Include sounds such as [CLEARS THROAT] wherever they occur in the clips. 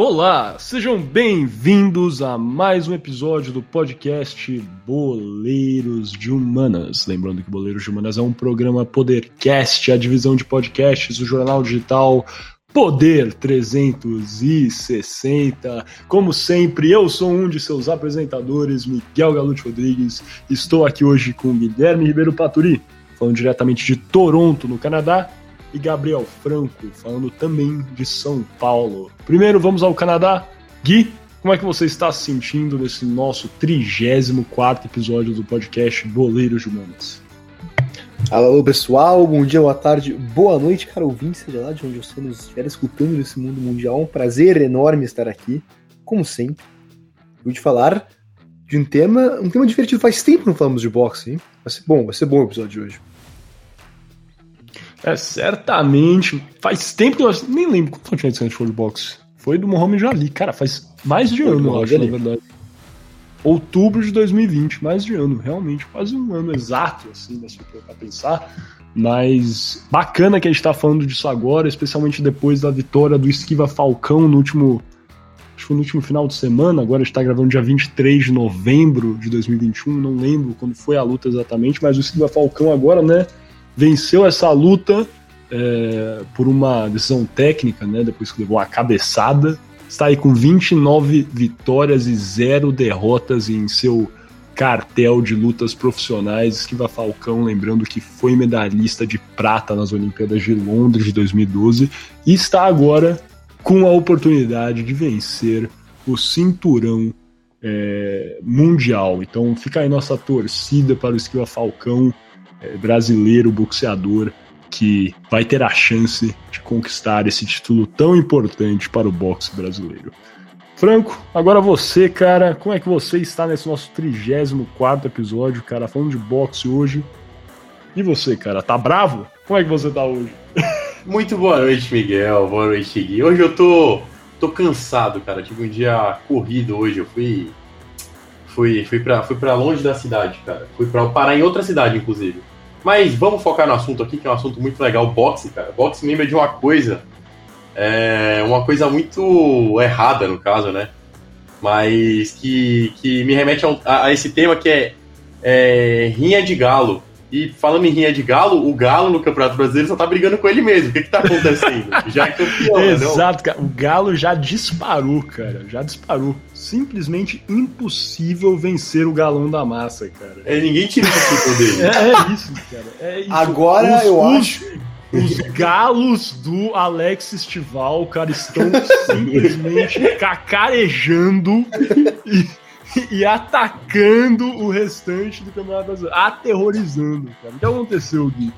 Olá, sejam bem-vindos a mais um episódio do podcast Boleiros de Humanas. Lembrando que Boleiros de Humanas é um programa Podercast, a divisão de podcasts do jornal digital Poder 360. Como sempre, eu sou um de seus apresentadores, Miguel Galute Rodrigues. Estou aqui hoje com Guilherme Ribeiro Paturi, falando diretamente de Toronto, no Canadá, e Gabriel Franco, falando também de São Paulo. Primeiro, vamos ao Canadá. Gui, como é que você está se sentindo nesse nosso 34 episódio do podcast Boleiros de Humanas? Alô, pessoal, bom dia, boa tarde, boa noite, cara ouvinte, seja lá de onde você nos estiver escutando nesse mundo mundial. Um prazer enorme estar aqui, como sempre. Vou te falar de um tema, um tema divertido. Faz tempo que não falamos de boxe, hein? Vai ser bom, vai ser bom o episódio de hoje. É, certamente. Faz tempo que nós. Nem lembro quanto tinha de de boxe. Foi do Mohamed Ali. Cara, faz mais de Foi ano, eu acho, Ali. na verdade. Outubro de 2020, mais de ano, realmente, quase um ano exato, assim, né, se for pra pensar. Mas bacana que a gente tá falando disso agora, especialmente depois da vitória do Esquiva Falcão no último. Acho que foi no último final de semana, agora a gente tá gravando dia 23 de novembro de 2021, não lembro quando foi a luta exatamente, mas o Esquiva Falcão agora, né? Venceu essa luta é, por uma decisão técnica, né, depois que levou a cabeçada. Está aí com 29 vitórias e 0 derrotas em seu cartel de lutas profissionais. Esquiva Falcão, lembrando que foi medalhista de prata nas Olimpíadas de Londres de 2012 e está agora com a oportunidade de vencer o cinturão é, mundial. Então fica aí nossa torcida para o Esquiva Falcão brasileiro boxeador que vai ter a chance de conquistar esse título tão importante para o boxe brasileiro. Franco, agora você, cara, como é que você está nesse nosso 34 episódio, cara, falando de boxe hoje? E você, cara, tá bravo? Como é que você tá hoje? [LAUGHS] Muito boa noite, Miguel. Boa noite, Gui. Hoje eu tô, tô cansado, cara. Tive um dia corrido hoje. Eu fui fui, fui, pra, fui pra longe da cidade, cara. Fui pra parar em outra cidade, inclusive. Mas vamos focar no assunto aqui, que é um assunto muito legal, boxe, cara. Boxe lembra de uma coisa, é, uma coisa muito errada, no caso, né? Mas que, que me remete a, a, a esse tema que é, é, rinha de galo. E falando em rinha de galo, o Galo no Campeonato Brasileiro só tá brigando com ele mesmo. O que que tá acontecendo? [LAUGHS] já é campeão, né, Exato, cara. O Galo já disparou, cara. Já disparou. Simplesmente impossível vencer o galão da massa, cara. É, ninguém tira o dele. [LAUGHS] É, é, isso, cara. É isso. Agora os, eu os, acho. Os galos do Alex Estival, cara, estão [LAUGHS] simplesmente cacarejando e [LAUGHS] e atacando o restante do Campeonato Brasileiro. Aterrorizando, cara. O que aconteceu, Gui?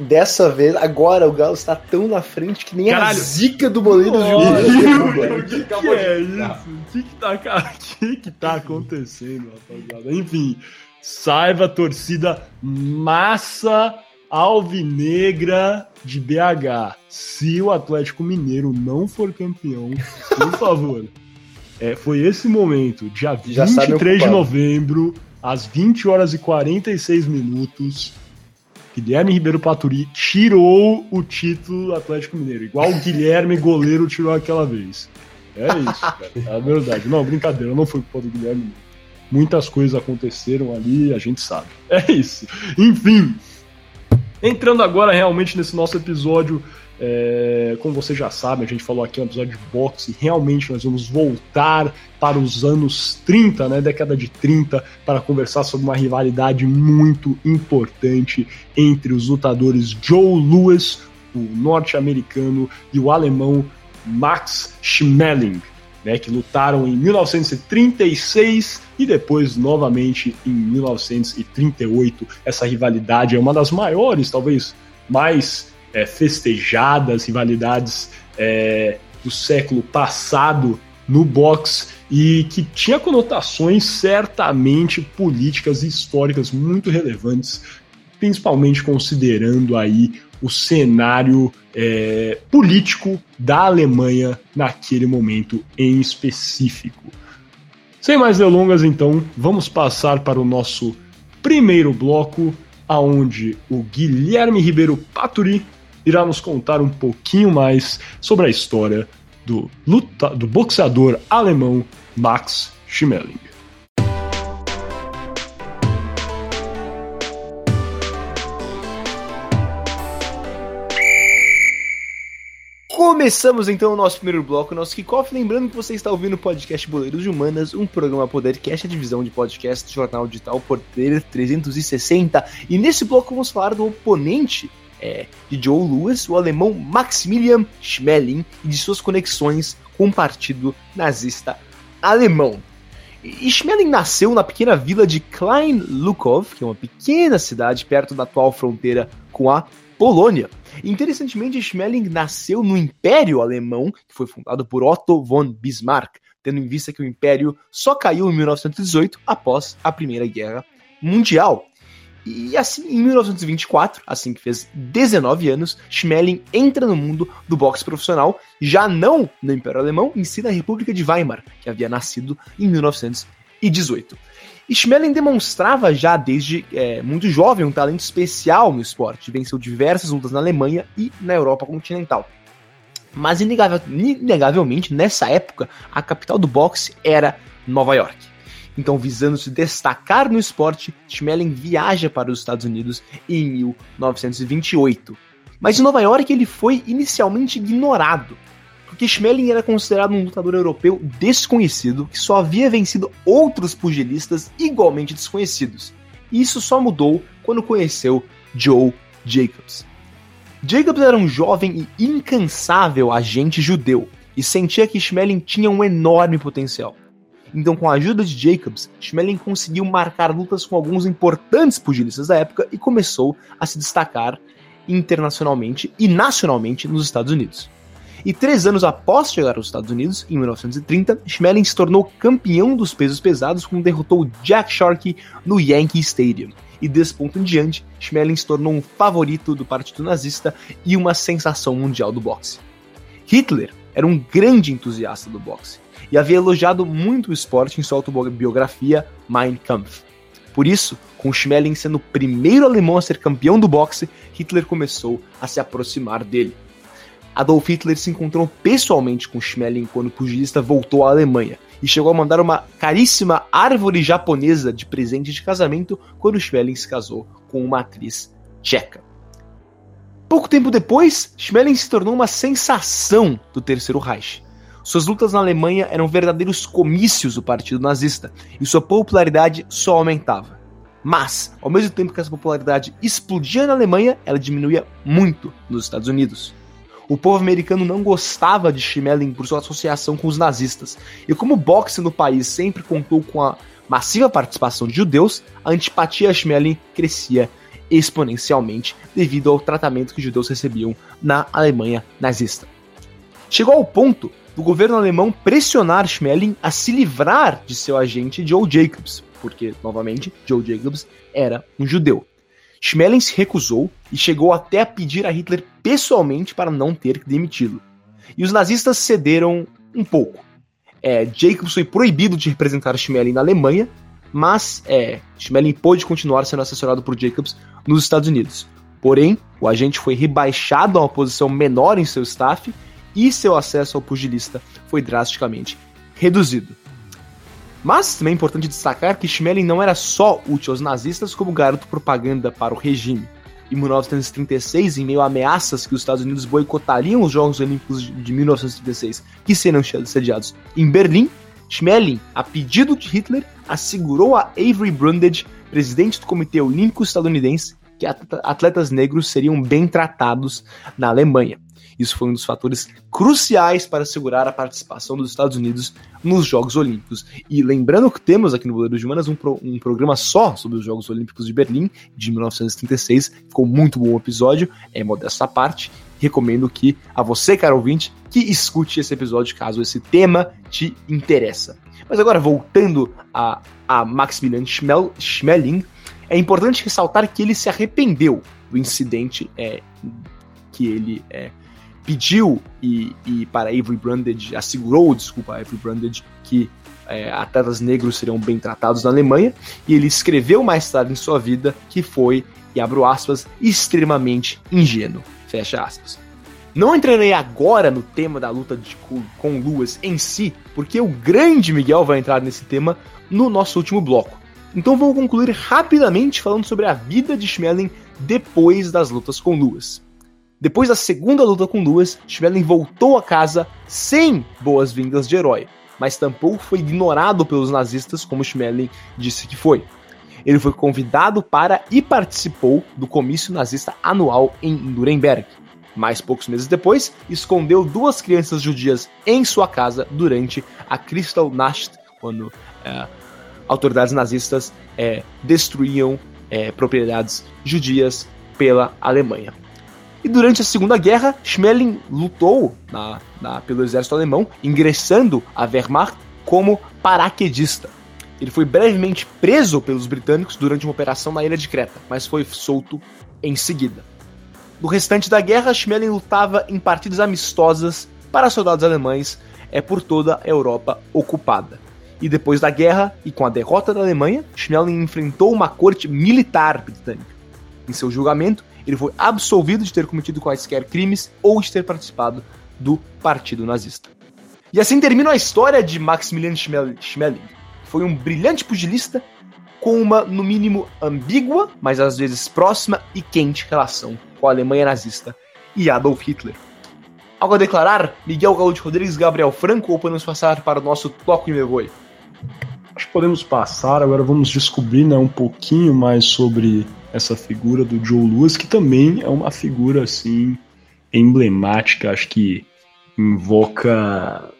Dessa vez, agora o Galo está tão na frente que nem Caralho. a zica do boleiro de O [LAUGHS] que, que é isso? O que, que, tá, que, que tá acontecendo, rapaziada? Enfim, saiba, torcida massa alvinegra de BH. Se o Atlético Mineiro não for campeão, por favor. É, foi esse momento, dia 23 de novembro, às 20 horas e 46 minutos, Guilherme Ribeiro Paturi tirou o título Atlético Mineiro, igual o [LAUGHS] Guilherme goleiro tirou aquela vez. É isso, cara. É a verdade. Não, brincadeira, não foi culpa do Guilherme. Muitas coisas aconteceram ali, a gente sabe. É isso. Enfim, entrando agora realmente nesse nosso episódio é, como você já sabe, a gente falou aqui no episódio de boxe, realmente nós vamos voltar para os anos 30, né, década de 30, para conversar sobre uma rivalidade muito importante entre os lutadores Joe Louis, o norte-americano, e o alemão Max Schmeling, né, que lutaram em 1936 e depois novamente em 1938. Essa rivalidade é uma das maiores, talvez mais é, festejadas, rivalidades é, do século passado no boxe e que tinha conotações certamente políticas e históricas muito relevantes, principalmente considerando aí o cenário é, político da Alemanha naquele momento em específico. Sem mais delongas, então, vamos passar para o nosso primeiro bloco, aonde o Guilherme Ribeiro Paturi irá nos contar um pouquinho mais sobre a história do, luta, do boxeador alemão Max Schmeling. Começamos então o nosso primeiro bloco, nosso kickoff. Lembrando que você está ouvindo o podcast Boleiros de Humanas, um programa Podercast, a divisão de podcast do jornal digital Poder 360. E nesse bloco vamos falar do oponente é, de Joe Lewis, o alemão Maximilian Schmeling, e de suas conexões com o partido nazista alemão. E Schmeling nasceu na pequena vila de Klein Lukov, que é uma pequena cidade perto da atual fronteira com a Polônia. Interessantemente, Schmeling nasceu no Império Alemão, que foi fundado por Otto von Bismarck, tendo em vista que o Império só caiu em 1918 após a Primeira Guerra Mundial. E assim, em 1924, assim que fez 19 anos, Schmeling entra no mundo do boxe profissional, já não no Império Alemão, em si na República de Weimar, que havia nascido em 1918. Schmeling demonstrava já desde é, muito jovem um talento especial no esporte, venceu diversas lutas na Alemanha e na Europa continental. Mas inegavelmente, nessa época, a capital do boxe era Nova York. Então, visando se destacar no esporte, Schmeling viaja para os Estados Unidos em 1928. Mas em Nova York ele foi inicialmente ignorado, porque Schmeling era considerado um lutador europeu desconhecido que só havia vencido outros pugilistas igualmente desconhecidos. E isso só mudou quando conheceu Joe Jacobs. Jacobs era um jovem e incansável agente judeu e sentia que Schmeling tinha um enorme potencial. Então, com a ajuda de Jacobs, Schmeling conseguiu marcar lutas com alguns importantes pugilistas da época e começou a se destacar internacionalmente e nacionalmente nos Estados Unidos. E três anos após chegar aos Estados Unidos, em 1930, Schmeling se tornou campeão dos pesos pesados quando derrotou Jack Sharkey no Yankee Stadium. E desse ponto em diante, Schmeling se tornou um favorito do partido nazista e uma sensação mundial do boxe. Hitler era um grande entusiasta do boxe e havia elogiado muito o esporte em sua autobiografia Mein Kampf. Por isso, com Schmeling sendo o primeiro alemão a ser campeão do boxe, Hitler começou a se aproximar dele. Adolf Hitler se encontrou pessoalmente com Schmeling quando o pugilista voltou à Alemanha e chegou a mandar uma caríssima árvore japonesa de presente de casamento quando Schmeling se casou com uma atriz tcheca. Pouco tempo depois, Schmeling se tornou uma sensação do Terceiro Reich. Suas lutas na Alemanha eram verdadeiros comícios do partido nazista e sua popularidade só aumentava. Mas, ao mesmo tempo que essa popularidade explodia na Alemanha, ela diminuía muito nos Estados Unidos. O povo americano não gostava de Schmeling por sua associação com os nazistas. E como o boxe no país sempre contou com a massiva participação de judeus, a antipatia a Schmeling crescia exponencialmente devido ao tratamento que os judeus recebiam na Alemanha nazista. Chegou ao ponto do governo alemão pressionar Schmeling a se livrar de seu agente Joe Jacobs, porque, novamente, Joe Jacobs era um judeu. Schmeling se recusou e chegou até a pedir a Hitler pessoalmente para não ter que demiti-lo. E os nazistas cederam um pouco. É, Jacobs foi proibido de representar Schmeling na Alemanha, mas é, Schmeling pôde continuar sendo assessorado por Jacobs nos Estados Unidos. Porém, o agente foi rebaixado a uma posição menor em seu staff e seu acesso ao pugilista foi drasticamente reduzido. Mas também é importante destacar que Schmeling não era só útil aos nazistas como garoto propaganda para o regime. Em 1936, em meio a ameaças que os Estados Unidos boicotariam os Jogos Olímpicos de 1936, que seriam sediados em Berlim, Schmeling, a pedido de Hitler, assegurou a Avery Brundage, presidente do Comitê Olímpico Estadunidense, que atletas negros seriam bem tratados na Alemanha. Isso foi um dos fatores cruciais para assegurar a participação dos Estados Unidos nos Jogos Olímpicos. E lembrando que temos aqui no Boleiro de Humanas um, pro, um programa só sobre os Jogos Olímpicos de Berlim, de 1936. Ficou muito bom o episódio, é modesta parte. Recomendo que a você, caro ouvinte, que escute esse episódio caso esse tema te interessa. Mas agora, voltando a, a Maximilian Schmeling, é importante ressaltar que ele se arrependeu do incidente é, que ele é, pediu e, e para Avery Brundage, assegurou, desculpa, Avery Brundage, que é, atletas negros seriam bem tratados na Alemanha, e ele escreveu mais tarde em sua vida que foi, e abro aspas, extremamente ingênuo, fecha aspas. Não entrarei agora no tema da luta de, com luas em si, porque o grande Miguel vai entrar nesse tema no nosso último bloco. Então vou concluir rapidamente falando sobre a vida de Schmeling depois das lutas com luas. Depois da segunda luta com luas, Schmeling voltou a casa sem boas-vindas de herói, mas tampouco foi ignorado pelos nazistas como Schmeling disse que foi. Ele foi convidado para e participou do comício nazista anual em Nuremberg. Mas poucos meses depois, escondeu duas crianças judias em sua casa durante a Kristallnacht, quando é, autoridades nazistas é, destruíam é, propriedades judias pela Alemanha. E durante a Segunda Guerra, Schmeling lutou na, na, pelo exército alemão, ingressando à Wehrmacht como paraquedista. Ele foi brevemente preso pelos britânicos durante uma operação na ilha de Creta, mas foi solto em seguida. No restante da guerra, Schmeling lutava em partidas amistosas para soldados alemães é por toda a Europa ocupada. E depois da guerra e com a derrota da Alemanha, Schmeling enfrentou uma corte militar britânica. Em seu julgamento, ele foi absolvido de ter cometido quaisquer crimes ou de ter participado do Partido Nazista. E assim termina a história de Maximilian Schmeling. Foi um brilhante pugilista com uma, no mínimo, ambígua, mas às vezes próxima e quente relação com a Alemanha nazista e Adolf Hitler. Algo a declarar, Miguel de Rodrigues, Gabriel Franco, ou podemos passar para o nosso Toco e Me Voe? Acho que podemos passar, agora vamos descobrir né, um pouquinho mais sobre essa figura do Joe Lewis, que também é uma figura assim emblemática, acho que invoca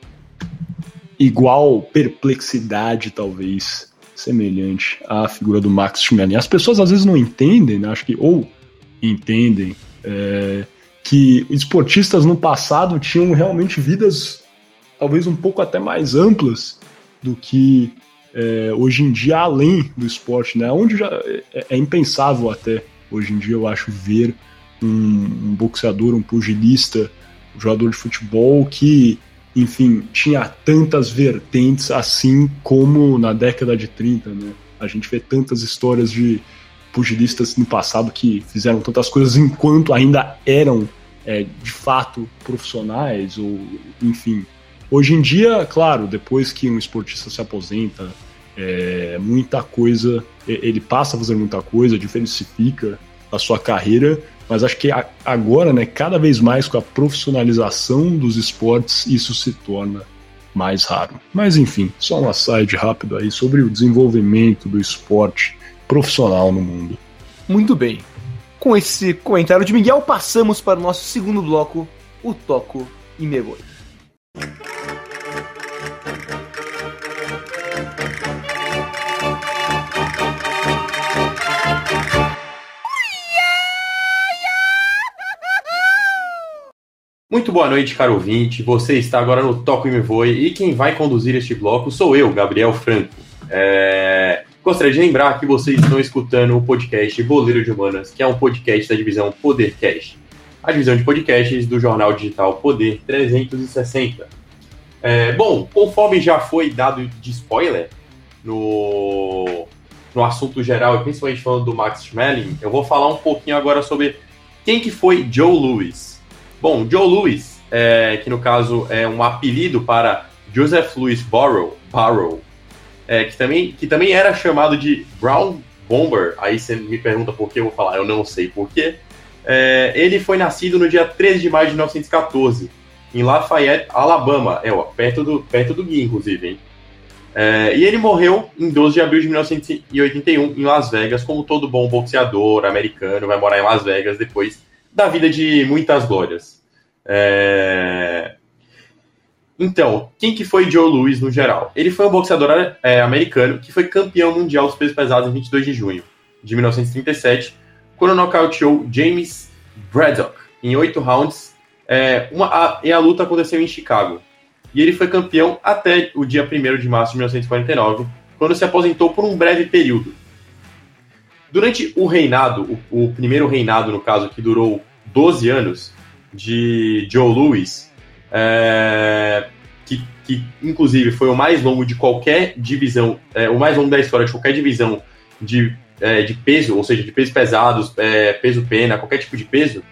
igual perplexidade, talvez, semelhante à figura do Max Schmeling. As pessoas às vezes não entendem, né? acho que, ou entendem, é, que esportistas no passado tinham realmente vidas talvez um pouco até mais amplas do que é, hoje em dia além do esporte, né? Onde já é, é, impensável até hoje em dia eu acho ver um, um, boxeador, um pugilista, um jogador de futebol que, enfim, tinha tantas vertentes assim como na década de 30, né? A gente vê tantas histórias de pugilistas no passado que fizeram tantas coisas enquanto ainda eram é, de fato profissionais ou enfim Hoje em dia, claro, depois que um esportista se aposenta, é, muita coisa, ele passa a fazer muita coisa, diversifica a sua carreira, mas acho que agora, né, cada vez mais com a profissionalização dos esportes, isso se torna mais raro. Mas enfim, só um aside rápido aí sobre o desenvolvimento do esporte profissional no mundo. Muito bem. Com esse comentário de Miguel, passamos para o nosso segundo bloco, o Toco e Megoi. Muito boa noite, caro ouvinte. Você está agora no Toco e Me Voe e quem vai conduzir este bloco sou eu, Gabriel Franco. É... Gostaria de lembrar que vocês estão escutando o podcast Boleiro de Humanas, que é um podcast da divisão Podercast, a divisão de podcasts do jornal digital Poder 360. É... Bom, conforme já foi dado de spoiler no, no assunto geral, e principalmente falando do Max Schmeling, eu vou falar um pouquinho agora sobre quem que foi Joe Louis. Bom, Joe Louis, é, que no caso é um apelido para Joseph Louis Barrow, Barrow é, que, também, que também era chamado de Brown Bomber. Aí você me pergunta por que eu vou falar, eu não sei por quê. É, ele foi nascido no dia 13 de maio de 1914, em Lafayette, Alabama, é, ó, perto do, perto do Gui, inclusive, hein? É, e ele morreu em 12 de abril de 1981 em Las Vegas, como todo bom boxeador americano vai morar em Las Vegas depois da vida de muitas glórias. É... Então, quem que foi Joe Louis no geral? Ele foi um boxeador é, americano que foi campeão mundial dos pesos pesados em 22 de junho de 1937, quando nocauteou James Braddock em oito rounds. É, uma, a, e a luta aconteceu em Chicago. E ele foi campeão até o dia 1 de março de 1949, quando se aposentou por um breve período. Durante o reinado, o, o, primeiro reinado, no caso, que durou 12 anos, de Joe Louis, é, que, que, inclusive foi o mais longo de qualquer divisão, é, o mais longo da história de qualquer divisão de, é, de peso, ou seja, de pesos pesados, é, peso pena, qualquer tipo de peso,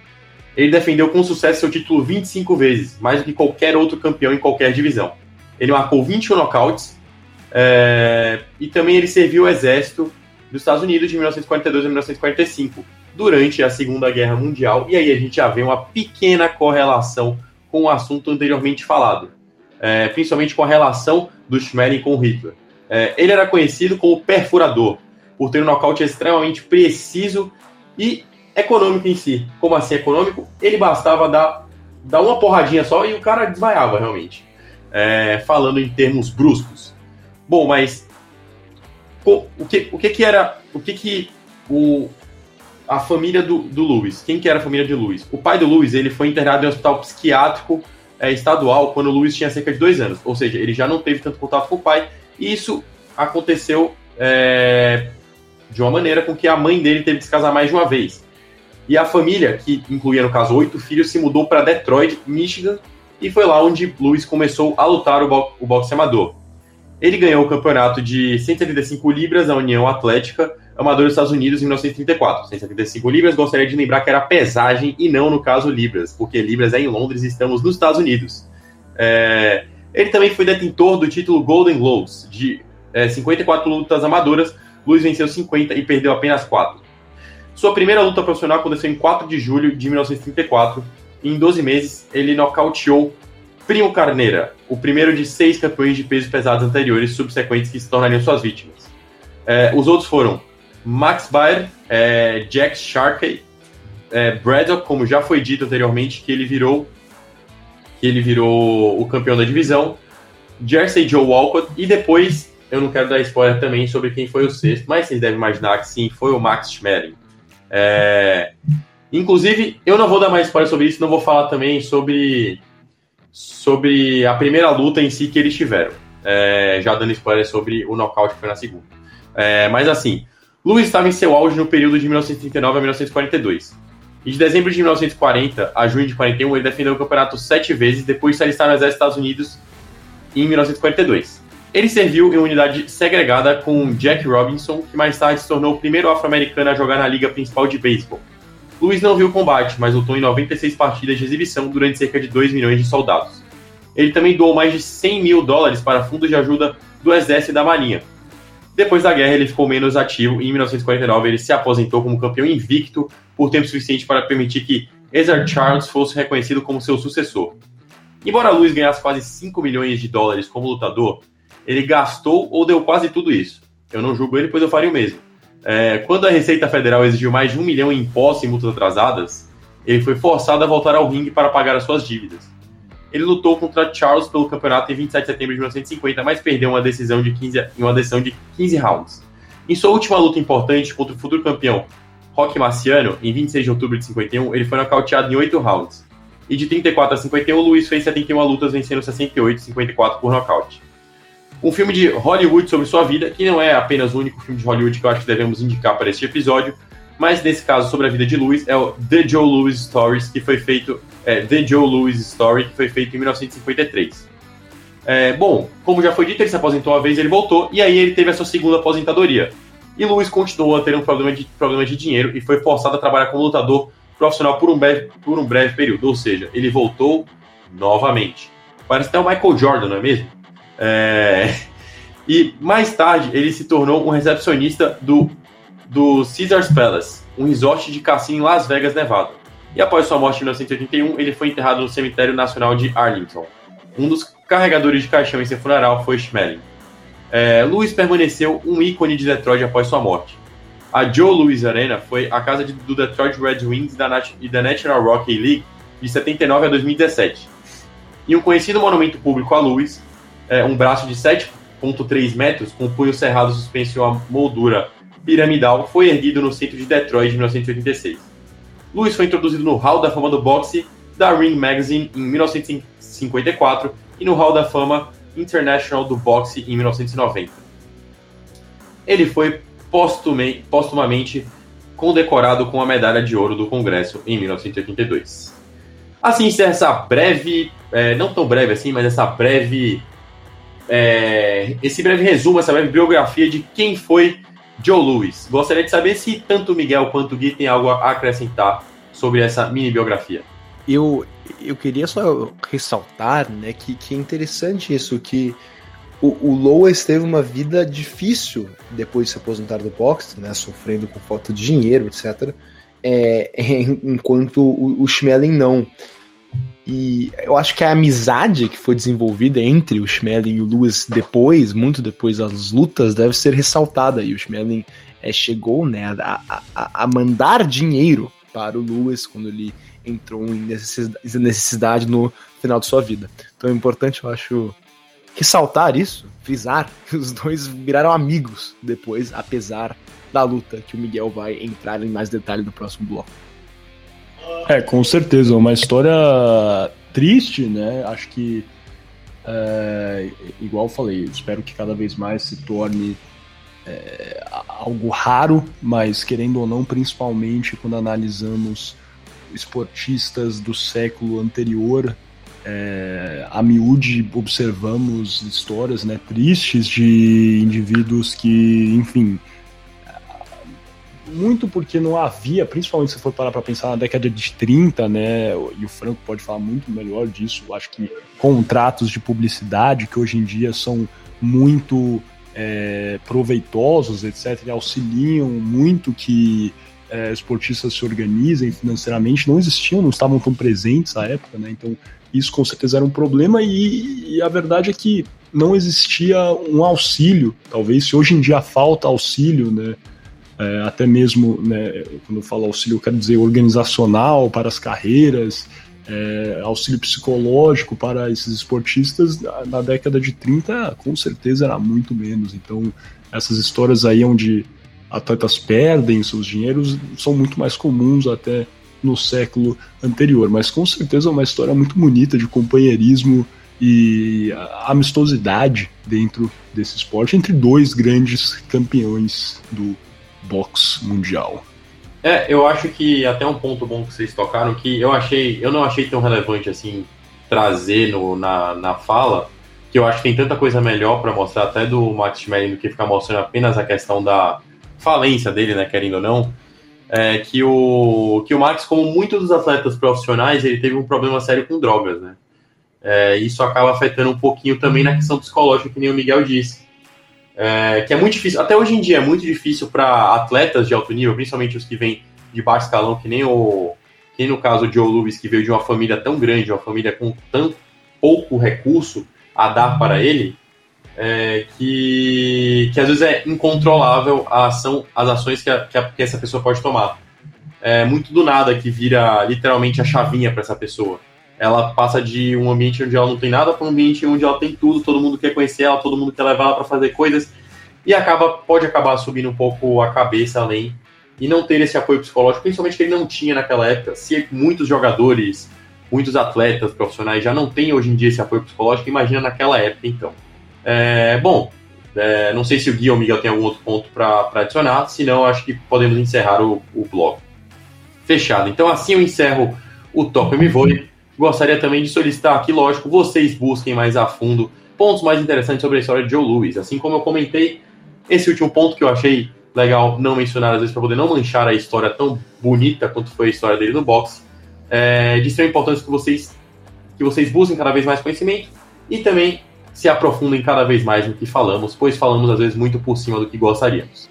Ele defendeu com sucesso seu título 25 vezes, mais do que qualquer outro campeão em qualquer divisão. Ele marcou 21 nocautes é, e também ele serviu o exército dos Estados Unidos de 1942 a 1945, durante a Segunda Guerra Mundial. E aí a gente já vê uma pequena correlação com o assunto anteriormente falado, é, principalmente com a relação do Schmeling com Hitler. É, ele era conhecido como perfurador, por ter um nocaute extremamente preciso e econômico em si. Como assim econômico? Ele bastava dar, dar uma porradinha só e o cara desmaiava realmente. É, falando em termos bruscos. Bom, mas o que, o que, que era. O que, que o, a família do, do Lewis. Quem que era a família de Lewis? O pai do Lewis ele foi internado em um hospital psiquiátrico é, estadual quando o Lewis tinha cerca de dois anos. Ou seja, ele já não teve tanto contato com o pai. E isso aconteceu é, de uma maneira com que a mãe dele teve que se casar mais de uma vez. E a família, que incluía no caso oito filhos, se mudou para Detroit, Michigan, e foi lá onde Lewis começou a lutar o, bo o boxe amador. Ele ganhou o campeonato de 175 libras da União Atlética Amador dos Estados Unidos em 1934. 175 libras, gostaria de lembrar que era pesagem e não, no caso, libras, porque libras é em Londres e estamos nos Estados Unidos. É... Ele também foi detentor do título Golden Globes, de é, 54 lutas amadoras, Luiz venceu 50 e perdeu apenas 4. Sua primeira luta profissional aconteceu em 4 de julho de 1934, e em 12 meses ele nocauteou Primo Carneira, o primeiro de seis campeões de pesos pesados anteriores subsequentes que se tornariam suas vítimas. É, os outros foram Max Baer, é, Jack Sharkey, é, Braddock, como já foi dito anteriormente, que ele virou que ele virou o campeão da divisão, Jersey Joe Walcott, e depois, eu não quero dar spoiler também sobre quem foi o sexto, mas vocês devem imaginar que sim, foi o Max Schmeling. É, inclusive, eu não vou dar mais spoiler sobre isso, não vou falar também sobre, sobre a primeira luta em si que eles tiveram. É, já dando spoiler sobre o nocaute que foi na segunda. É, mas assim, Lewis estava em seu auge no período de 1939 a 1942. E de dezembro de 1940 a junho de 41, ele defendeu o campeonato sete vezes depois de se alistar no Exército dos Estados Unidos em 1942. Ele serviu em unidade segregada com Jack Robinson, que mais tarde se tornou o primeiro afro-americano a jogar na liga principal de beisebol. Lewis não viu combate, mas lutou em 96 partidas de exibição durante cerca de 2 milhões de soldados. Ele também doou mais de 100 mil dólares para fundos de ajuda do Exército e da Marinha, depois da guerra, ele ficou menos ativo e em 1949 ele se aposentou como campeão invicto por tempo suficiente para permitir que Ezra Charles fosse reconhecido como seu sucessor. Embora Luiz ganhasse quase 5 milhões de dólares como lutador, ele gastou ou deu quase tudo isso. Eu não julgo ele, pois eu faria o mesmo. É, quando a Receita Federal exigiu mais de um milhão em impostos e multas atrasadas, ele foi forçado a voltar ao ringue para pagar as suas dívidas. Ele lutou contra Charles pelo campeonato em 27 de setembro de 1950, mas perdeu uma decisão de 15, em uma decisão de 15 rounds. Em sua última luta importante contra o futuro campeão Rocky Marciano, em 26 de outubro de 51, ele foi nocauteado em 8 rounds. E de 34 a 51, Luiz fez 71 lutas, vencendo 68 e 54 por nocaute. Um filme de Hollywood sobre sua vida, que não é apenas o único filme de Hollywood que eu acho que devemos indicar para este episódio, mas nesse caso sobre a vida de Lewis é o The Joe Louis Stories, que foi feito é, The Joe Louis Story, que foi feito em 1953. É, bom, como já foi dito, ele se aposentou uma vez, ele voltou e aí ele teve a sua segunda aposentadoria. E Lewis continuou a ter um problema de, problema de dinheiro e foi forçado a trabalhar como lutador profissional por um breve, por um breve período, ou seja, ele voltou novamente. Parece até o Michael Jordan, não é mesmo? É... [LAUGHS] E mais tarde ele se tornou um recepcionista do do Caesars Palace, um resort de cassino em Las Vegas, Nevada. E após sua morte em 1981, ele foi enterrado no Cemitério Nacional de Arlington. Um dos carregadores de caixão em seu funeral foi Schmeling. É, Lewis permaneceu um ícone de Detroit após sua morte. A Joe Louis Arena foi a casa de, do Detroit Red Wings da, e da National Hockey League de 79 a 2017. E um conhecido monumento público a Lewis, é, um braço de 7,3 metros com punho cerrado suspenso em uma moldura piramidal foi erguido no centro de Detroit em 1986. Lewis foi introduzido no Hall da Fama do Boxe da Ring Magazine em 1954 e no Hall da Fama International do Boxe em 1990. Ele foi postumamente condecorado com a medalha de ouro do Congresso em 1982. Assim encerra essa breve, é, não tão breve assim, mas essa breve, é, esse breve resumo, essa breve biografia de quem foi Joe Lewis. Gostaria de saber se tanto o Miguel quanto o Gui tem algo a acrescentar sobre essa mini biografia. Eu, eu queria só ressaltar né, que, que é interessante isso, que o, o Lois teve uma vida difícil depois de se aposentar do boxe, né, sofrendo com falta de dinheiro, etc., é, [LAUGHS] enquanto o, o Schmeling não. E eu acho que a amizade que foi desenvolvida entre o Schmeling e o Lewis depois, muito depois das lutas, deve ser ressaltada. E o Schmeling é, chegou né, a, a, a, mandar dinheiro para o Lewis quando ele entrou em necessidade no final de sua vida. Então é importante, eu acho, ressaltar isso, frisar que [LAUGHS] os dois viraram amigos depois, apesar da luta, que o Miguel vai entrar em mais detalhe no próximo bloco. É, com certeza, uma história triste, né? Acho que, é, igual falei, espero que cada vez mais se torne é, algo raro, mas querendo ou não, principalmente quando analisamos esportistas do século anterior, é, a miúde observamos histórias né, tristes de indivíduos que, enfim, muito porque não havia, principalmente se for parar para pensar na década de 30, né? E o Franco pode falar muito melhor disso. Acho que contratos de publicidade que hoje em dia são muito é, proveitosos, etc., auxiliam muito que é, esportistas se organizem financeiramente, não existiam, não estavam tão presentes na época, né? Então isso com certeza era um problema e, e a verdade é que não existia um auxílio. Talvez se hoje em dia falta auxílio, né? É, até mesmo, né, quando eu falo auxílio, eu quero dizer organizacional para as carreiras, é, auxílio psicológico para esses esportistas, na década de 30, com certeza era muito menos. Então, essas histórias aí onde atletas perdem seus dinheiros são muito mais comuns até no século anterior, mas com certeza é uma história muito bonita de companheirismo e amistosidade dentro desse esporte entre dois grandes campeões do box mundial. É, eu acho que até um ponto bom que vocês tocaram que eu achei, eu não achei tão relevante assim trazer no, na, na fala, que eu acho que tem tanta coisa melhor para mostrar até do Max Schmeling do que ficar mostrando apenas a questão da falência dele, né, querendo ou não, é que o que o Max, como muitos dos atletas profissionais, ele teve um problema sério com drogas, né? É, isso acaba afetando um pouquinho também na questão psicológica, que nem o Miguel disse é, que é muito difícil, até hoje em dia é muito difícil para atletas de alto nível, principalmente os que vêm de baixo escalão, que nem o que nem no caso de Joe Lewis, que veio de uma família tão grande, uma família com tão pouco recurso a dar para ele, é, que, que às vezes é incontrolável a ação, as ações que, a, que, a, que essa pessoa pode tomar. É muito do nada que vira literalmente a chavinha para essa pessoa ela passa de um ambiente onde ela não tem nada para um ambiente onde ela tem tudo, todo mundo quer conhecer ela, todo mundo quer levar ela para fazer coisas e acaba pode acabar subindo um pouco a cabeça além e não ter esse apoio psicológico, principalmente que ele não tinha naquela época. Se muitos jogadores, muitos atletas profissionais já não têm hoje em dia esse apoio psicológico, imagina naquela época então. É, bom, é, não sei se o Gui ou o Miguel tem algum outro ponto para adicionar, senão acho que podemos encerrar o, o blog. Fechado. Então assim eu encerro o Top Me Voe. Gostaria também de solicitar aqui, lógico, vocês busquem mais a fundo pontos mais interessantes sobre a história de Joe Louis. Assim como eu comentei, esse último ponto que eu achei legal não mencionar, às vezes, para poder não manchar a história tão bonita quanto foi a história dele no boxe, é de extrema importância que vocês, que vocês busquem cada vez mais conhecimento e também se aprofundem cada vez mais no que falamos, pois falamos, às vezes, muito por cima do que gostaríamos.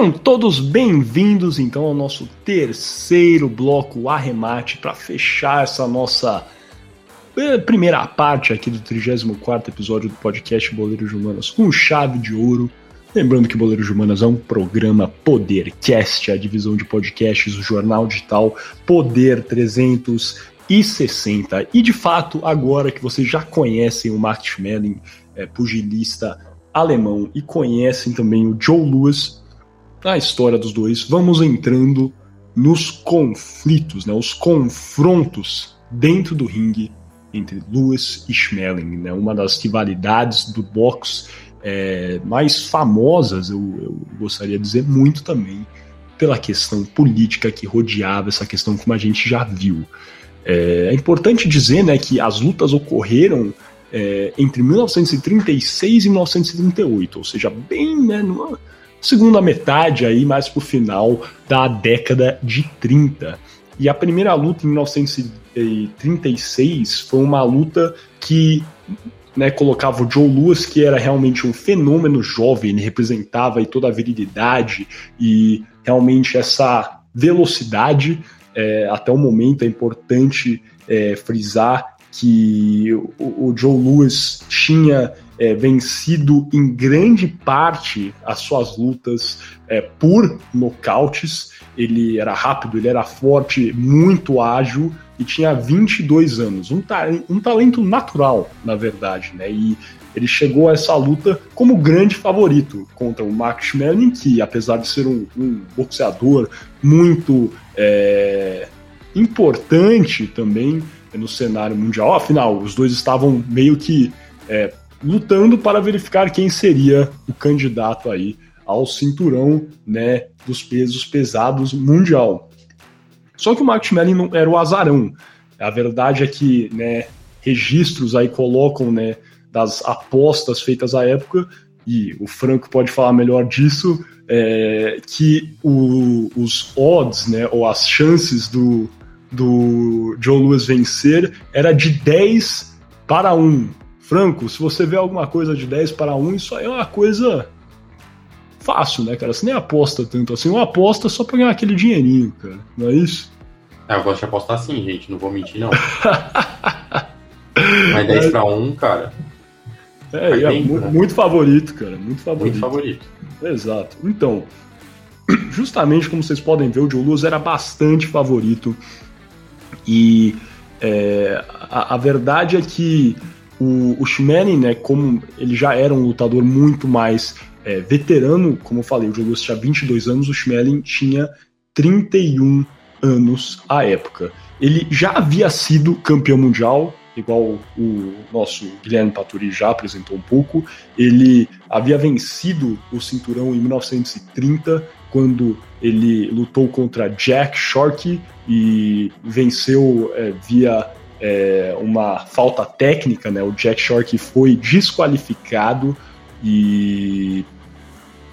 Sejam todos bem-vindos então ao nosso terceiro bloco arremate para fechar essa nossa eh, primeira parte aqui do 34 episódio do podcast Boleiros Humanas com chave de ouro. Lembrando que Boleiros Humanas é um programa Podercast, a divisão de podcasts do jornal digital Poder 360. E de fato, agora que vocês já conhecem o Mark Schmeling, é, pugilista alemão, e conhecem também o Joe Lewis, na história dos dois, vamos entrando nos conflitos, né, os confrontos dentro do ringue entre Lewis e Schmeling, né, uma das rivalidades do boxe é, mais famosas, eu, eu, gostaria de dizer muito também, pela questão política que rodeava essa questão, como a gente já viu. É, é importante dizer né, que as lutas ocorreram é, entre 1936 e 1938, ou seja, bem né, numa segunda metade aí, mais pro final da década de 30. E a primeira luta em 1936 foi uma luta que né, colocava o Joe Lewis, que era realmente um fenômeno jovem, ele representava toda a virilidade e realmente essa velocidade. É, até o momento é importante é, frisar que o, o Joe Lewis tinha é, vencido em grande parte as suas lutas é, por nocautes. Ele era rápido, ele era forte, muito ágil e tinha 22 anos. Um, ta um talento natural, na verdade, né? E ele chegou a essa luta como grande favorito contra o Max Schmeling, que apesar de ser um, um boxeador muito é, importante também no cenário mundial, afinal, os dois estavam meio que é, lutando para verificar quem seria o candidato aí ao cinturão né, dos pesos pesados mundial. Só que o Max Schmeling não era o azarão. A verdade é que né, registros aí colocam né, das apostas feitas à época, e o Franco pode falar melhor disso, é, que o, os odds, né, ou as chances do, do Joe Lewis vencer era de 10 para 1. Franco, se você vê alguma coisa de 10 para 1, isso aí é uma coisa fácil, né, cara? Você nem aposta tanto assim, uma aposta só pra ganhar aquele dinheirinho, cara. Não é isso? É, eu gosto de apostar sim, gente, não vou mentir, não. Mas 10 é... para 1, cara. É, é muito, né? muito, favorito, cara. Muito favorito. Muito favorito. Exato. Então, [CLEARS THROAT] justamente como vocês podem ver, o Joe Luz era bastante favorito. E é, a, a, verdade é que o, o né, como ele já era um lutador muito mais é, veterano, como eu falei, o Joe Luz tinha 22 anos, o Schmeling tinha 31 anos à época. Ele já havia sido campeão mundial, igual o nosso Guilherme Paturi já apresentou um pouco. Ele havia vencido o cinturão em 1930, quando ele lutou contra Jack Sharkey e venceu é, via é, uma falta técnica, né? O Jack Sharkey foi desqualificado e,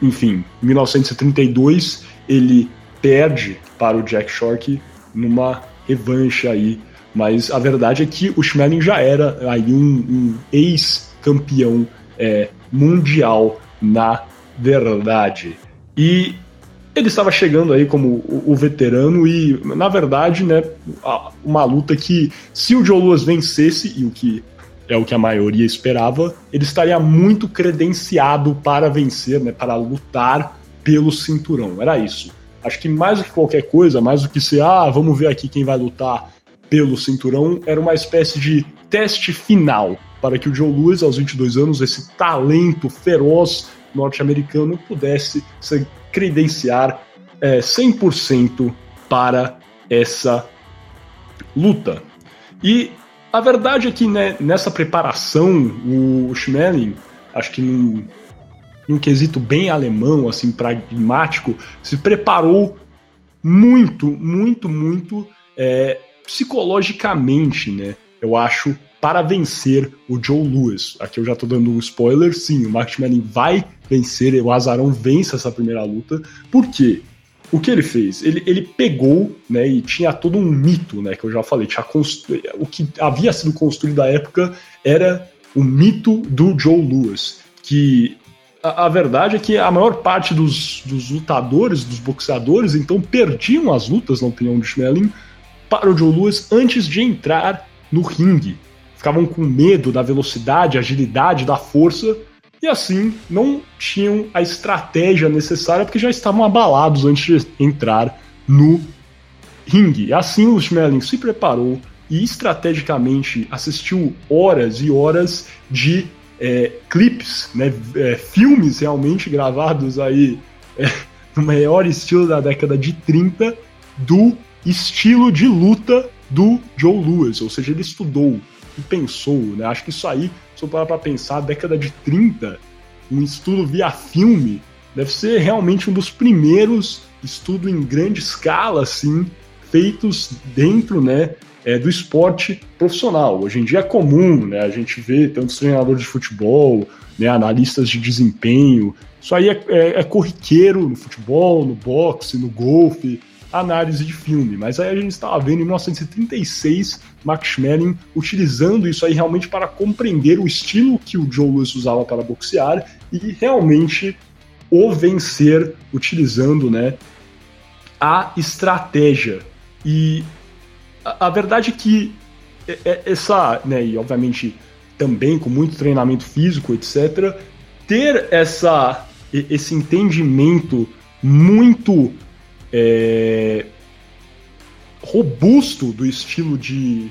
enfim, em 1932 ele perde para o Jack Sharkey numa revanche aí mas a verdade é que o Schmeling já era aí um, um ex-campeão é, mundial na verdade. E ele estava chegando aí como o, veterano e, na verdade, né, uma luta que se o Joe Louis vencesse, e o que é o que a maioria esperava, ele estaria muito credenciado para vencer, né, para lutar pelo cinturão. Era isso. Acho que mais do que qualquer coisa, mais do que ser, ah, vamos ver aqui quem vai lutar pelo cinturão era uma espécie de teste final para que o Joe Louis, aos 22 anos, esse talento feroz norte-americano, pudesse se credenciar é, 100% para essa luta. E a verdade é que né, nessa preparação, o Schmeling, acho que num, num quesito bem alemão, assim, pragmático, se preparou muito, muito, muito é, psicologicamente, né? Eu acho para vencer o Joe Lewis. Aqui eu já tô dando um spoiler, sim, o Mark Manning vai vencer, o Azarão vence essa primeira luta. Por quê? O que ele fez? Ele, ele pegou, né, e tinha todo um mito, né, que eu já falei, tinha constru... o que havia sido construído na época era o mito do Joe Lewis, que a, a verdade é que a maior parte dos, dos lutadores, dos boxeadores, então perdiam as lutas, na opinião de Schmeling, para o Joe Louis antes de entrar no ringue. Ficavam com medo da velocidade, agilidade, da força e assim não tinham a estratégia necessária porque já estavam abalados antes de entrar no ringue. Assim o Schmeling se preparou e estrategicamente assistiu horas e horas de é, clipes, né, é, filmes realmente gravados aí é, no maior estilo da década de 30 do estilo de luta do Joe Lewis, ou seja, ele estudou e pensou, né? Acho que isso aí, se eu parar pra pensar, década de 30, um estudo via filme, deve ser realmente um dos primeiros estudo em grande escala, assim, feitos dentro, né, é, do esporte profissional. Hoje em dia é comum, né, a gente vê tantos treinadores de futebol, né, analistas de desempenho. Isso aí é, é, é corriqueiro no futebol, no boxe, no golfe, análise de filme. Mas aí a gente estava vendo em 1936 Max Schmeling utilizando isso aí realmente para compreender o estilo que o Joe Louis usava para boxear e realmente o vencer utilizando, né, a estratégia. E a, a verdade é que essa, né, e obviamente também com muito treinamento físico, etc., ter essa, esse entendimento muito é, robusto do estilo de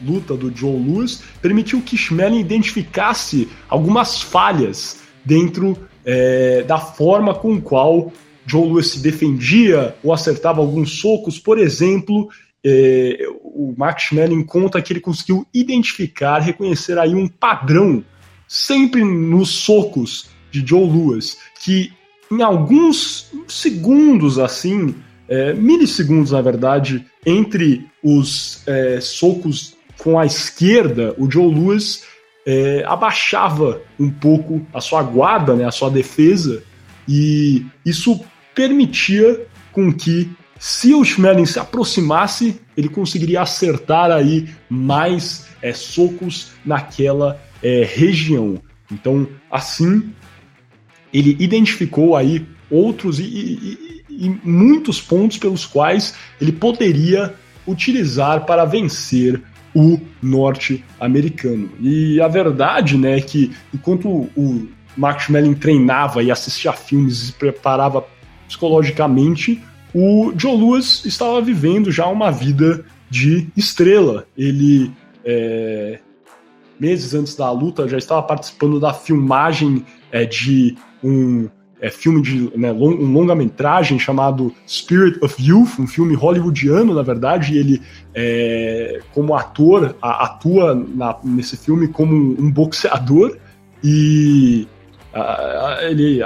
luta do Joe Lewis permitiu que Schmeling identificasse algumas falhas dentro é, da forma com qual Joe Lewis se defendia ou acertava alguns socos, por exemplo, é, o Max Schmeling conta que ele conseguiu identificar, reconhecer aí um padrão sempre nos socos de Joe Lewis, que em alguns segundos assim, é, milissegundos na verdade, entre os é, socos com a esquerda, o Joe Lewis é, abaixava um pouco a sua guarda, né, a sua defesa, e isso permitia com que se o Schmeling se aproximasse, ele conseguiria acertar aí mais é, socos naquela é, região. Então, assim, ele identificou aí outros e, e, e, muitos pontos pelos quais ele poderia utilizar para vencer o norte-americano. E a verdade, né, é que enquanto o Max Schmeling treinava e assistia filmes e se preparava psicologicamente, o Joe Lewis estava vivendo já uma vida de estrela. Ele, é, meses antes da luta, já estava participando da filmagem é, de um é, filme de né, long, um longa-metragem chamado Spirit of Youth, um filme hollywoodiano, na verdade, e ele, é, como ator, a, atua na, nesse filme como um, boxeador e ele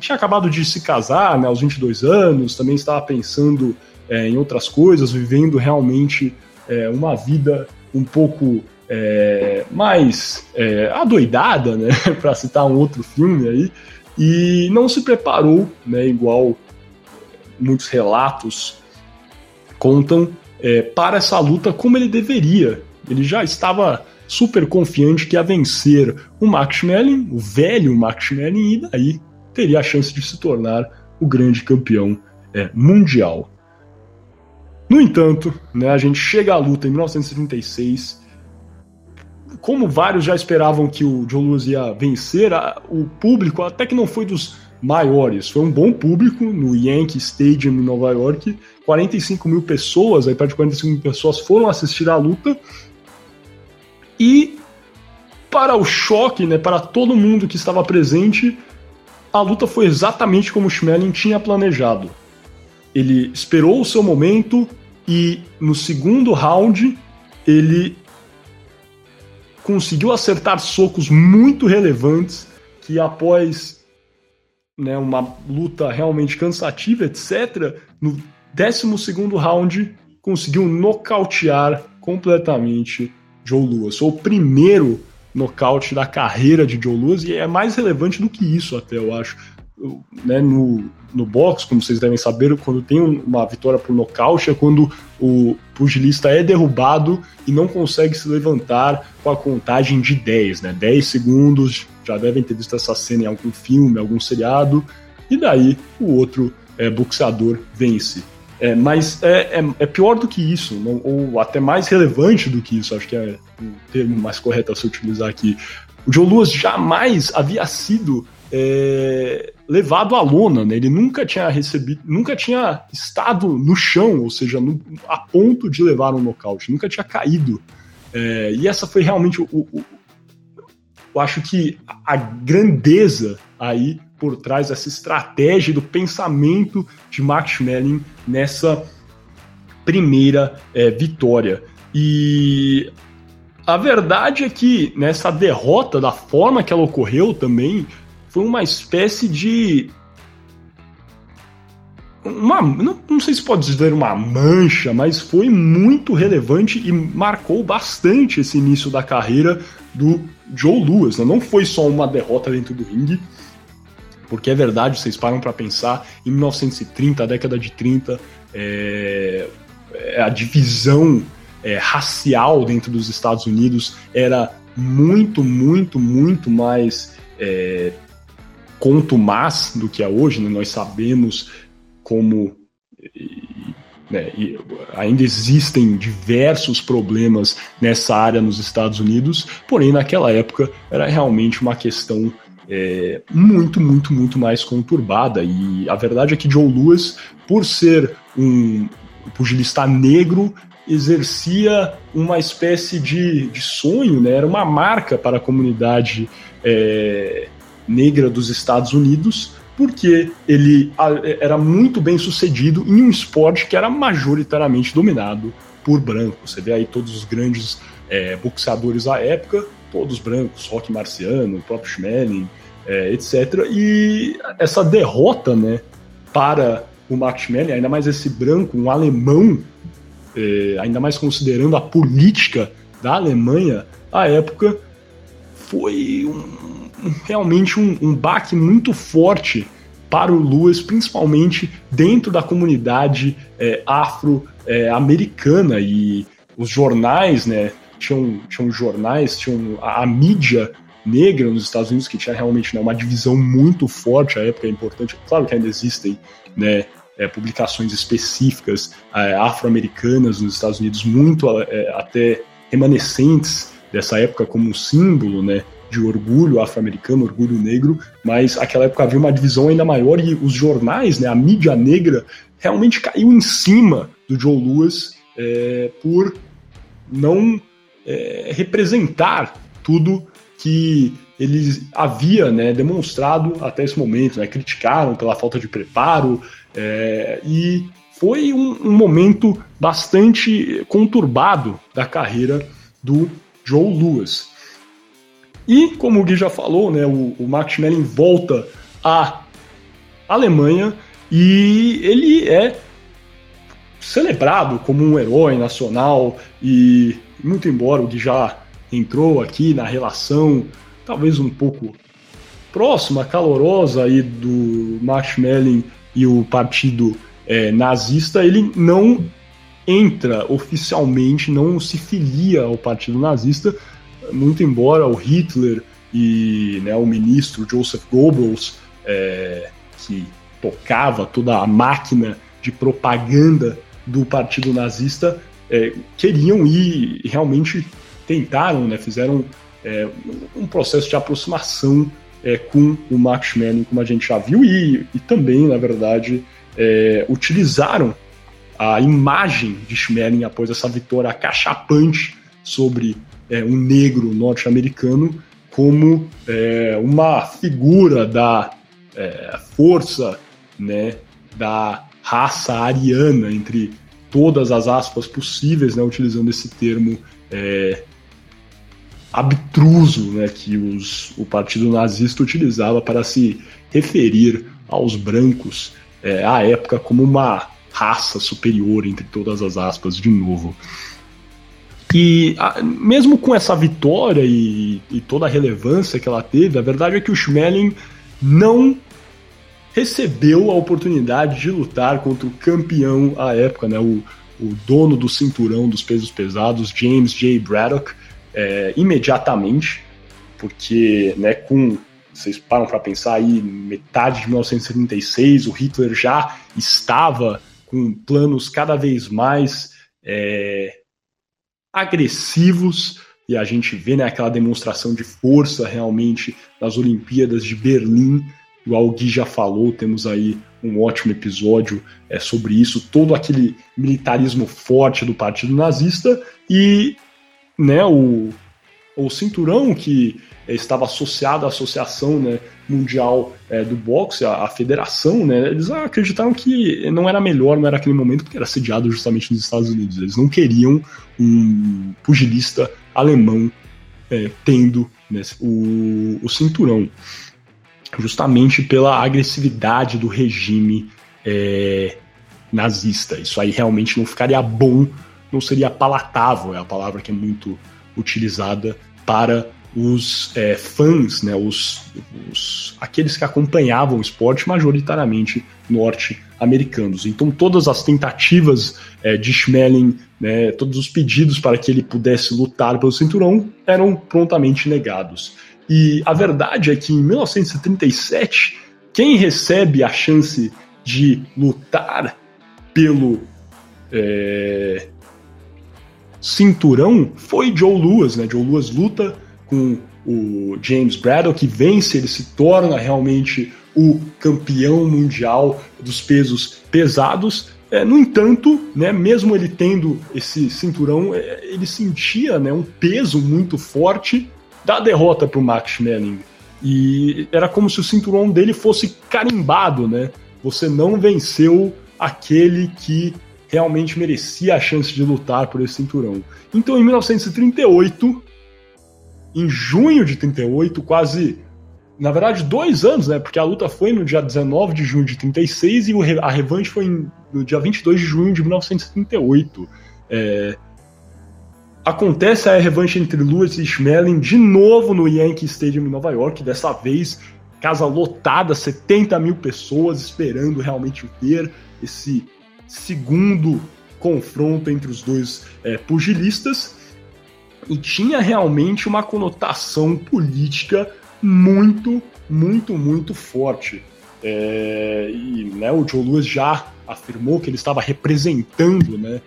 tinha acabado de se casar né, aos 22 anos, também estava pensando é, em outras coisas, vivendo realmente é, uma vida um pouco é, mais é, adoidada, né, [LAUGHS] para citar um outro filme aí, e não se preparou, né, igual muitos relatos contam, é, para essa luta como ele deveria. Ele já estava super confiante que ia vencer o Max Schmeling, o velho Max Schmeling, e daí teria a chance de se tornar o grande campeão é, mundial. No entanto, né, a gente chega à luta em 1936. Como vários já esperavam que o Joe Louis ia vencer, a, o público até que não foi dos maiores. Foi um bom público no Yankee Stadium em Nova York. 45 mil pessoas, aí perto de 45 mil pessoas foram assistir a luta. E para o choque, né, para todo mundo que estava presente, a luta foi exatamente como o Schmeling tinha planejado. Ele esperou o seu momento e no segundo round ele conseguiu acertar socos muito relevantes que após né, uma luta realmente cansativa, etc., no 12 segundo round conseguiu nocautear completamente Joe Louis. Foi o primeiro nocaute da carreira de Joe Louis e é mais relevante do que isso até, eu acho. Né, no, no boxe, como vocês devem saber, quando tem uma vitória por nocaute é quando o pugilista é derrubado e não consegue se levantar com a contagem de 10, né? 10 segundos, já devem ter visto essa cena em algum filme, algum seriado, e daí o outro é, boxeador vence. É, mas é, é, é, pior do que isso, não, ou até mais relevante do que isso, acho que é o termo mais correto a se utilizar aqui. O Joe Louis jamais havia sido é, levado à lona, né? ele nunca tinha recebido, nunca tinha estado no chão, ou seja, no, a ponto de levar um nocaute, nunca tinha caído. É, e essa foi realmente o, o, eu acho que a grandeza aí por trás dessa estratégia do pensamento de Max Schmeling nessa primeira é, vitória. E a verdade é que nessa derrota, da forma que ela ocorreu também, foi uma espécie de uma, não, não, sei se pode dizer uma mancha, mas foi muito relevante e marcou bastante esse início da carreira do Joe Louis. Né? Não foi só uma derrota dentro do ringue, porque é verdade, vocês param para pensar, em 1930, a década de 30, é, é, a divisão é, racial dentro dos Estados Unidos era muito, muito, muito mais é, contumaz do que é hoje. Né? Nós sabemos como né, ainda existem diversos problemas nessa área nos Estados Unidos, porém naquela época era realmente uma questão é, muito, muito, muito mais conturbada. E a verdade é que Joe Lewis, por ser um pugilista negro, exercia uma espécie de, de sonho, né? era uma marca para a comunidade é, negra dos Estados Unidos, porque ele era muito bem sucedido em um esporte que era majoritariamente dominado por brancos. Você vê aí todos os grandes é, boxeadores da época, todos brancos, Rock Marciano, o próprio Schmeling, é, etc. E essa derrota né, para o Max Schmeling, ainda mais esse branco, um alemão, é, ainda mais considerando a política da Alemanha à época, foi um, realmente um, um baque muito forte para o Lewis, principalmente dentro da comunidade é, afro-americana. É, e os jornais, né? Tinham, tinham jornais, tinham a, a, mídia negra nos Estados Unidos, que tinha realmente né, uma divisão muito forte, a época é importante. Claro que ainda existem né, é, publicações específicas é, afro-americanas nos Estados Unidos, muito é, até remanescentes dessa época como um símbolo né, de orgulho afro-americano, orgulho negro, mas aquela época havia uma divisão ainda maior e os jornais, né, a mídia negra, realmente caiu em cima do Joe Lewis é, por não é, representar tudo que ele havia né, demonstrado até esse momento. Né, criticaram pela falta de preparo é, e foi um, um momento bastante conturbado da carreira do Joe Lewis. E, como o Gui já falou, né, o, o Max Schmeling volta à Alemanha e ele é celebrado como um herói nacional e muito embora o Gui já entrou aqui na relação talvez um pouco próxima, calorosa aí do Max Schmeling e o partido é, nazista, ele não entra oficialmente, não se filia ao partido nazista, muito embora o Hitler e né, o ministro Joseph Goebbels, é, que tocava toda a máquina de propaganda do partido nazista, é, queriam ir e realmente tentaram, né, fizeram é, um processo de aproximação é, com o Max Schmeling, como a gente já viu, e, e também, na verdade, é, utilizaram a imagem de Schmeling após essa vitória acachapante sobre é, um negro norte-americano como é, uma figura da é, força né, da raça ariana, entre todas as aspas possíveis, né, utilizando esse termo é, abtruso né, que os, o partido nazista utilizava para se referir aos brancos é, à época como uma raça superior, entre todas as aspas, de novo. E mesmo com essa vitória e, e, toda a relevância que ela teve, a verdade é que o Schmeling não recebeu a oportunidade de lutar contra o campeão à época, né, o, o dono do cinturão dos pesos pesados, James J. Braddock, é, imediatamente, porque né, com vocês param para pensar aí, metade de 1976, o Hitler já estava com planos cada vez mais é, agressivos, e a gente vê né, aquela demonstração de força realmente nas Olimpíadas de Berlim, igual o Gui já falou, temos aí um ótimo episódio é, sobre isso, todo aquele militarismo forte do partido nazista e né, o, o cinturão que estava associado à associação né, mundial é, do boxe, a, federação, né, eles acreditaram que não era melhor, não era aquele momento, porque era sediado justamente nos Estados Unidos. Eles não queriam um pugilista alemão é, tendo né, o, o cinturão, justamente pela agressividade do regime é, nazista. Isso aí realmente não ficaria bom, não seria palatável, é a palavra que é muito utilizada para os é, fãs, né, os, os, aqueles que acompanhavam o esporte, majoritariamente norte-americanos. Então, todas as tentativas é, de Schmeling, né, todos os pedidos para que ele pudesse lutar pelo cinturão eram prontamente negados. E a verdade é que em 1937, quem recebe a chance de lutar pelo é, cinturão foi Joe Louis, né? Joe Louis luta com o James Braddock, que vence, ele se torna realmente o campeão mundial dos pesos pesados. É, no entanto, né, mesmo ele tendo esse cinturão, é, ele sentia né, um peso muito forte da derrota para o Max Schmeling. E era como se o cinturão dele fosse carimbado, né? Você não venceu aquele que realmente merecia a chance de lutar por esse cinturão. Então, em 1938, em junho de 38, quase, na verdade, dois anos, né? Porque a luta foi no dia 19 de junho de 36 e a revanche foi no dia 22 de junho de 1938. É, acontece a revanche entre Lewis e Schmeling de novo no Yankee Stadium em Nova York, dessa vez casa lotada, 70 mil pessoas esperando realmente ver esse segundo confronto entre os dois é, pugilistas e tinha realmente uma conotação política muito, muito, muito forte. É, e né, o Joe Louis já afirmou que ele estava representando, né,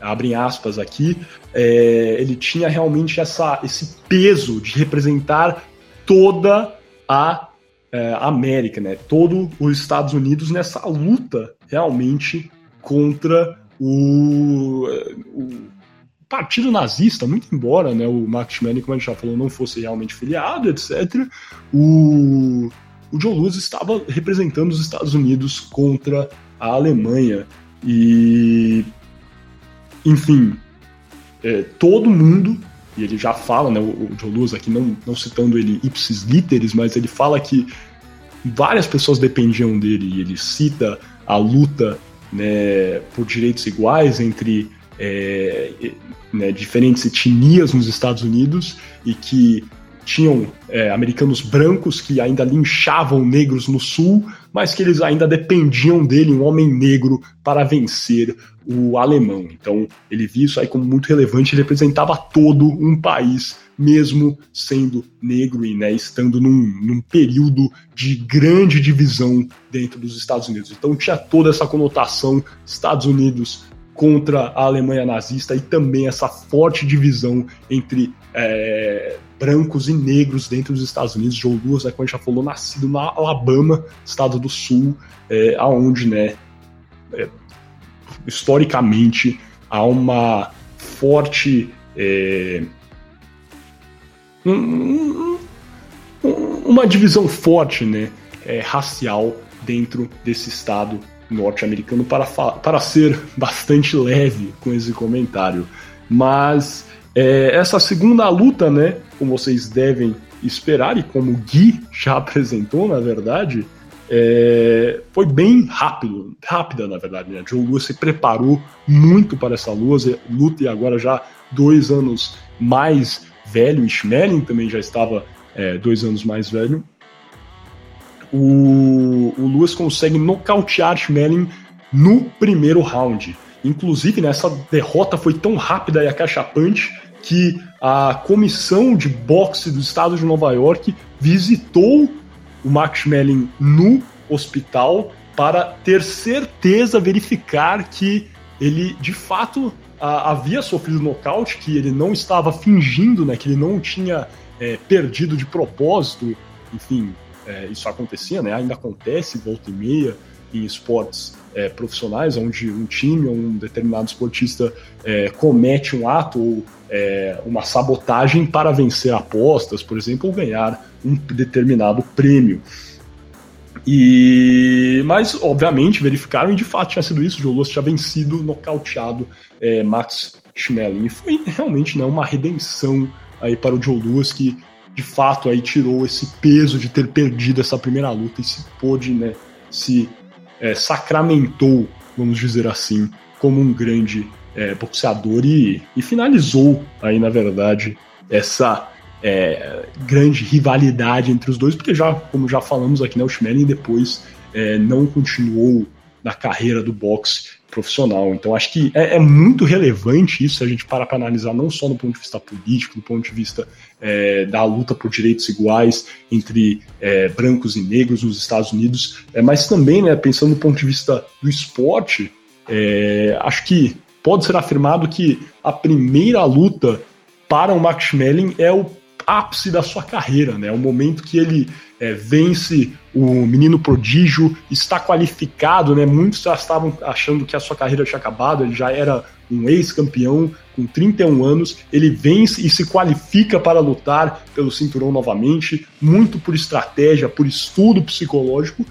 abrem aspas aqui, é, ele tinha realmente essa, esse peso de representar toda a é, América, né, todo os Estados Unidos nessa luta realmente contra o, o partido nazista, muito embora né, o Max Schmeling, como a gente já falou, não fosse realmente filiado, etc., o, o Joe Louis estava representando os Estados Unidos contra a Alemanha. E, enfim, é, todo mundo, e ele já fala, né, o, Joe Louis aqui, não, não citando ele ipsis literis, mas ele fala que várias pessoas dependiam dele, e ele cita a luta né, por direitos iguais entre é, né, diferentes etnias nos Estados Unidos e que tinham é, americanos brancos que ainda linchavam negros no sul, mas que eles ainda dependiam dele, um homem negro, para vencer o alemão. Então ele viu isso aí como muito relevante, ele representava todo um país, mesmo sendo negro e né, estando num, num período de grande divisão dentro dos Estados Unidos. Então tinha toda essa conotação Estados Unidos contra a Alemanha nazista e também essa forte divisão entre é, brancos e negros dentro dos Estados Unidos. Joe Louis, né, como a gente já falou, nascido na Alabama, estado do Sul, é, aonde, né, é, historicamente há uma forte é, um, um, uma divisão forte, né, é, racial dentro desse estado norte-americano para, para ser [LAUGHS] bastante leve com esse comentário. Mas é, essa segunda luta, né, como vocês devem esperar e como o Gui já [LAUGHS] apresentou, na verdade, é, foi bem rápido, rápida na verdade. Né? Joe Lewis se preparou muito para essa luta, e agora já dois anos mais velho. Schmeling também já estava é, dois anos mais velho o, o Lewis consegue nocautear Schmeling no primeiro round. Inclusive, nessa né, derrota foi tão rápida e acachapante que a comissão de boxe do estado de Nova York visitou o Max Schmeling no hospital para ter certeza, verificar que ele de fato a, havia sofrido nocaute, que ele não estava fingindo, né, que ele não tinha é, perdido de propósito, enfim, é, isso acontecia, né? Ainda acontece volta e meia em esportes é, profissionais, onde um time ou um determinado esportista é, comete um ato ou é, uma sabotagem para vencer apostas, por exemplo, ou ganhar um determinado prêmio. E mas obviamente verificaram e de fato tinha sido isso. Joe Louis tinha vencido, nocauteado é, Max Schmeling. E foi realmente né, uma redenção aí para o Joe Louis que de fato aí tirou esse peso de ter perdido essa primeira luta e se pôde, né, se é, sacramentou, vamos dizer assim, como um grande é, boxeador e, e, finalizou aí, na verdade, essa é, grande rivalidade entre os dois, porque já, como já falamos aqui, né, o Schmeling depois é, não continuou na carreira do boxe profissional. Então acho que é, é muito relevante isso, a gente para para analisar não só do ponto de vista político, do ponto de vista é, da luta por direitos iguais entre é, brancos e negros nos Estados Unidos, é, mas também, né, pensando do ponto de vista do esporte, é, acho que pode ser afirmado que a primeira luta para o Max Schmeling é o ápice da sua carreira, né? O momento que ele é, vence o menino prodígio, está qualificado, né? Muitos já estavam achando que a sua carreira tinha acabado, ele já era um ex-campeão com 31 anos, ele vence e se qualifica para lutar pelo cinturão novamente, muito por estratégia, por estudo psicológico,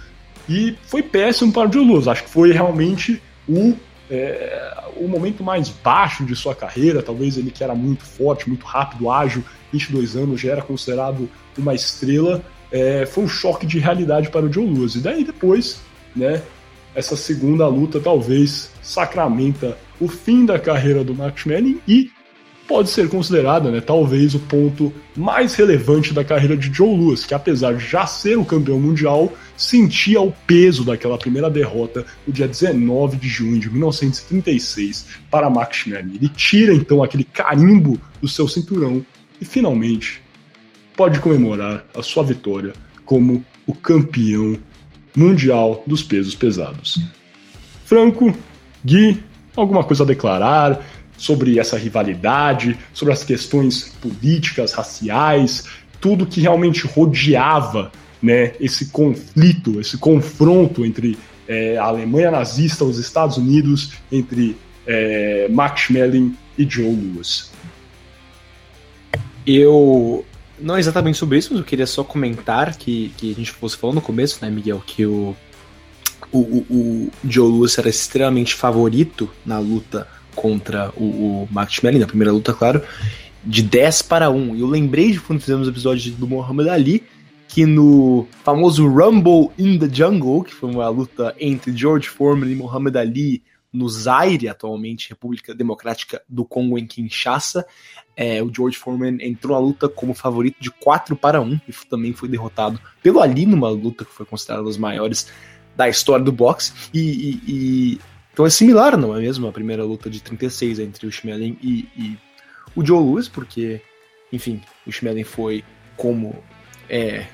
e foi péssimo para o Joe Luz. Acho que foi realmente o, é, o momento mais baixo de sua carreira, talvez ele que era muito forte, muito rápido, ágil, 22 anos, já era considerado uma estrela, é, foi um choque de realidade para o Joe Lewis. E daí depois, né, essa segunda luta talvez sacramenta o fim da carreira do Max Manning e pode ser considerada, né, talvez o ponto mais relevante da carreira de Joe Lewis, que apesar de já ser o campeão mundial, sentia o peso daquela primeira derrota no dia 19 de junho de 1936 para Max Manning. Ele tira então aquele carimbo do seu cinturão e finalmente pode comemorar a sua vitória como o campeão mundial dos pesos pesados. Franco, Gui, alguma coisa a declarar sobre essa rivalidade, sobre as questões políticas, raciais, tudo que realmente rodeava né, esse conflito, esse confronto entre é, a Alemanha nazista, os Estados Unidos, entre é, Max Schmeling e Joe Louis. Eu. Não exatamente sobre isso, mas eu queria só comentar que, que a gente fosse falando no começo, né, Miguel, que o, o, o, o Joe Lewis era extremamente favorito na luta contra o, o Max na primeira luta, claro, de 10 para 1. E eu lembrei de quando fizemos o episódio do Muhammad Ali, que no famoso Rumble in the Jungle, que foi uma luta entre George Foreman e Muhammad Ali no Zaire, atualmente República Democrática do Congo, em Kinshasa. É, o George Foreman entrou na luta como favorito de 4 para 1 e também foi derrotado pelo Ali numa luta que foi considerada uma das maiores da história do boxe. E, e, e, então é similar, não é mesmo? A primeira luta de 36 entre o Schmeling e, e o Joe Louis, porque, enfim, o Schmeling foi como. É,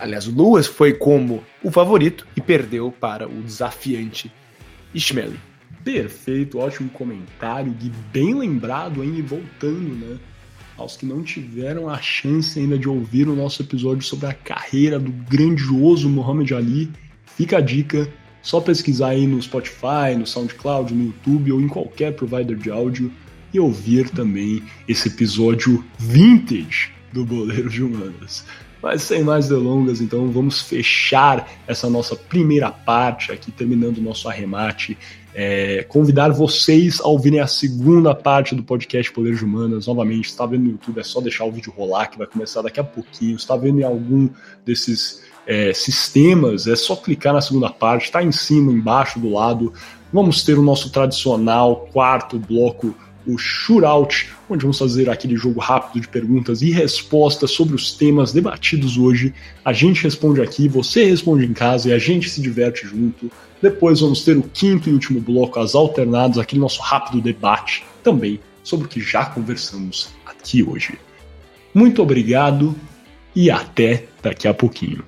aliás, o Lewis foi como o favorito e perdeu para o desafiante Ishmael. Perfeito, ótimo comentário, Gui, bem lembrado, hein? E voltando, né? Aos que não tiveram a chance ainda de ouvir o nosso episódio sobre a carreira do grandioso Muhammad Ali, fica a dica, só pesquisar aí no Spotify, no SoundCloud, no YouTube ou em qualquer provider de áudio e ouvir também esse episódio vintage do Boleiro de Humanas. Mas sem mais delongas, então vamos fechar essa nossa primeira parte aqui, terminando o nosso arremate. É, convidar vocês a ouvirem a segunda parte do podcast Poder de Humanas. Novamente, está vendo no YouTube, é só deixar o vídeo rolar, que vai começar daqui a pouquinho. Está vendo em algum desses é, sistemas, é só clicar na segunda parte, está em cima, embaixo, do lado. Vamos ter o nosso tradicional quarto bloco o Shootout, onde vamos fazer aquele jogo rápido de perguntas e respostas sobre os temas debatidos hoje. A gente responde aqui, você responde em casa e a gente se diverte junto. Depois vamos ter o quinto e último bloco, as alternadas, aquele nosso rápido debate também sobre o que já conversamos aqui hoje. Muito obrigado e até daqui a pouquinho.